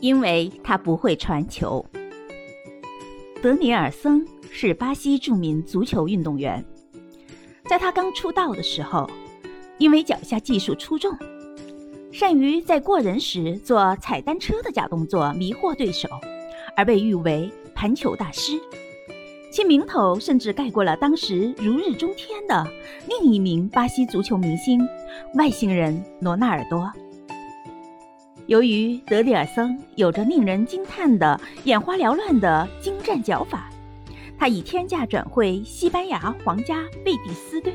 因为他不会传球。德尼尔森是巴西著名足球运动员，在他刚出道的时候，因为脚下技术出众，善于在过人时做踩单车的假动作迷惑对手，而被誉为盘球大师。其名头甚至盖过了当时如日中天的另一名巴西足球明星——外星人罗纳尔多。由于德里尔森有着令人惊叹的眼花缭乱的精湛脚法，他以天价转会西班牙皇家贝蒂斯队，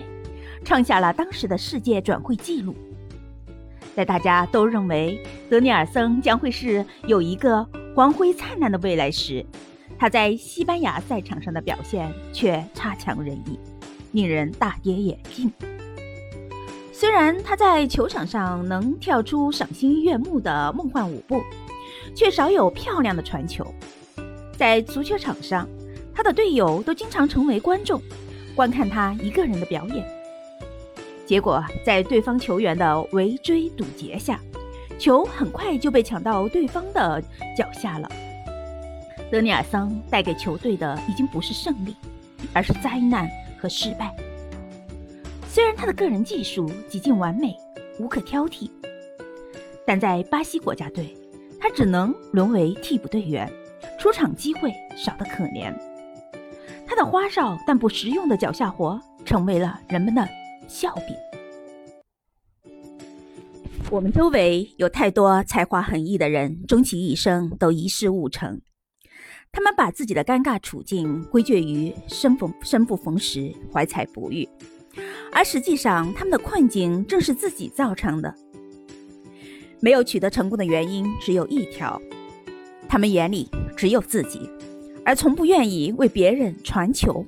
创下了当时的世界转会纪录。在大家都认为德尼尔森将会是有一个光辉灿烂的未来时，他在西班牙赛场上的表现却差强人意，令人大跌眼镜。虽然他在球场上能跳出赏心悦目的梦幻舞步，却少有漂亮的传球。在足球场上，他的队友都经常成为观众，观看他一个人的表演。结果，在对方球员的围追堵截下，球很快就被抢到对方的脚下了。德尼尔桑带给球队的已经不是胜利，而是灾难和失败。虽然他的个人技术极尽完美，无可挑剔，但在巴西国家队，他只能沦为替补队员，出场机会少得可怜。他的花哨但不实用的脚下活，成为了人们的笑柄。我们周围有太多才华横溢的人，终其一生都一事无成。他们把自己的尴尬处境归结于生逢生不逢时、怀才不遇，而实际上他们的困境正是自己造成的。没有取得成功的原因只有一条：他们眼里只有自己，而从不愿意为别人传球。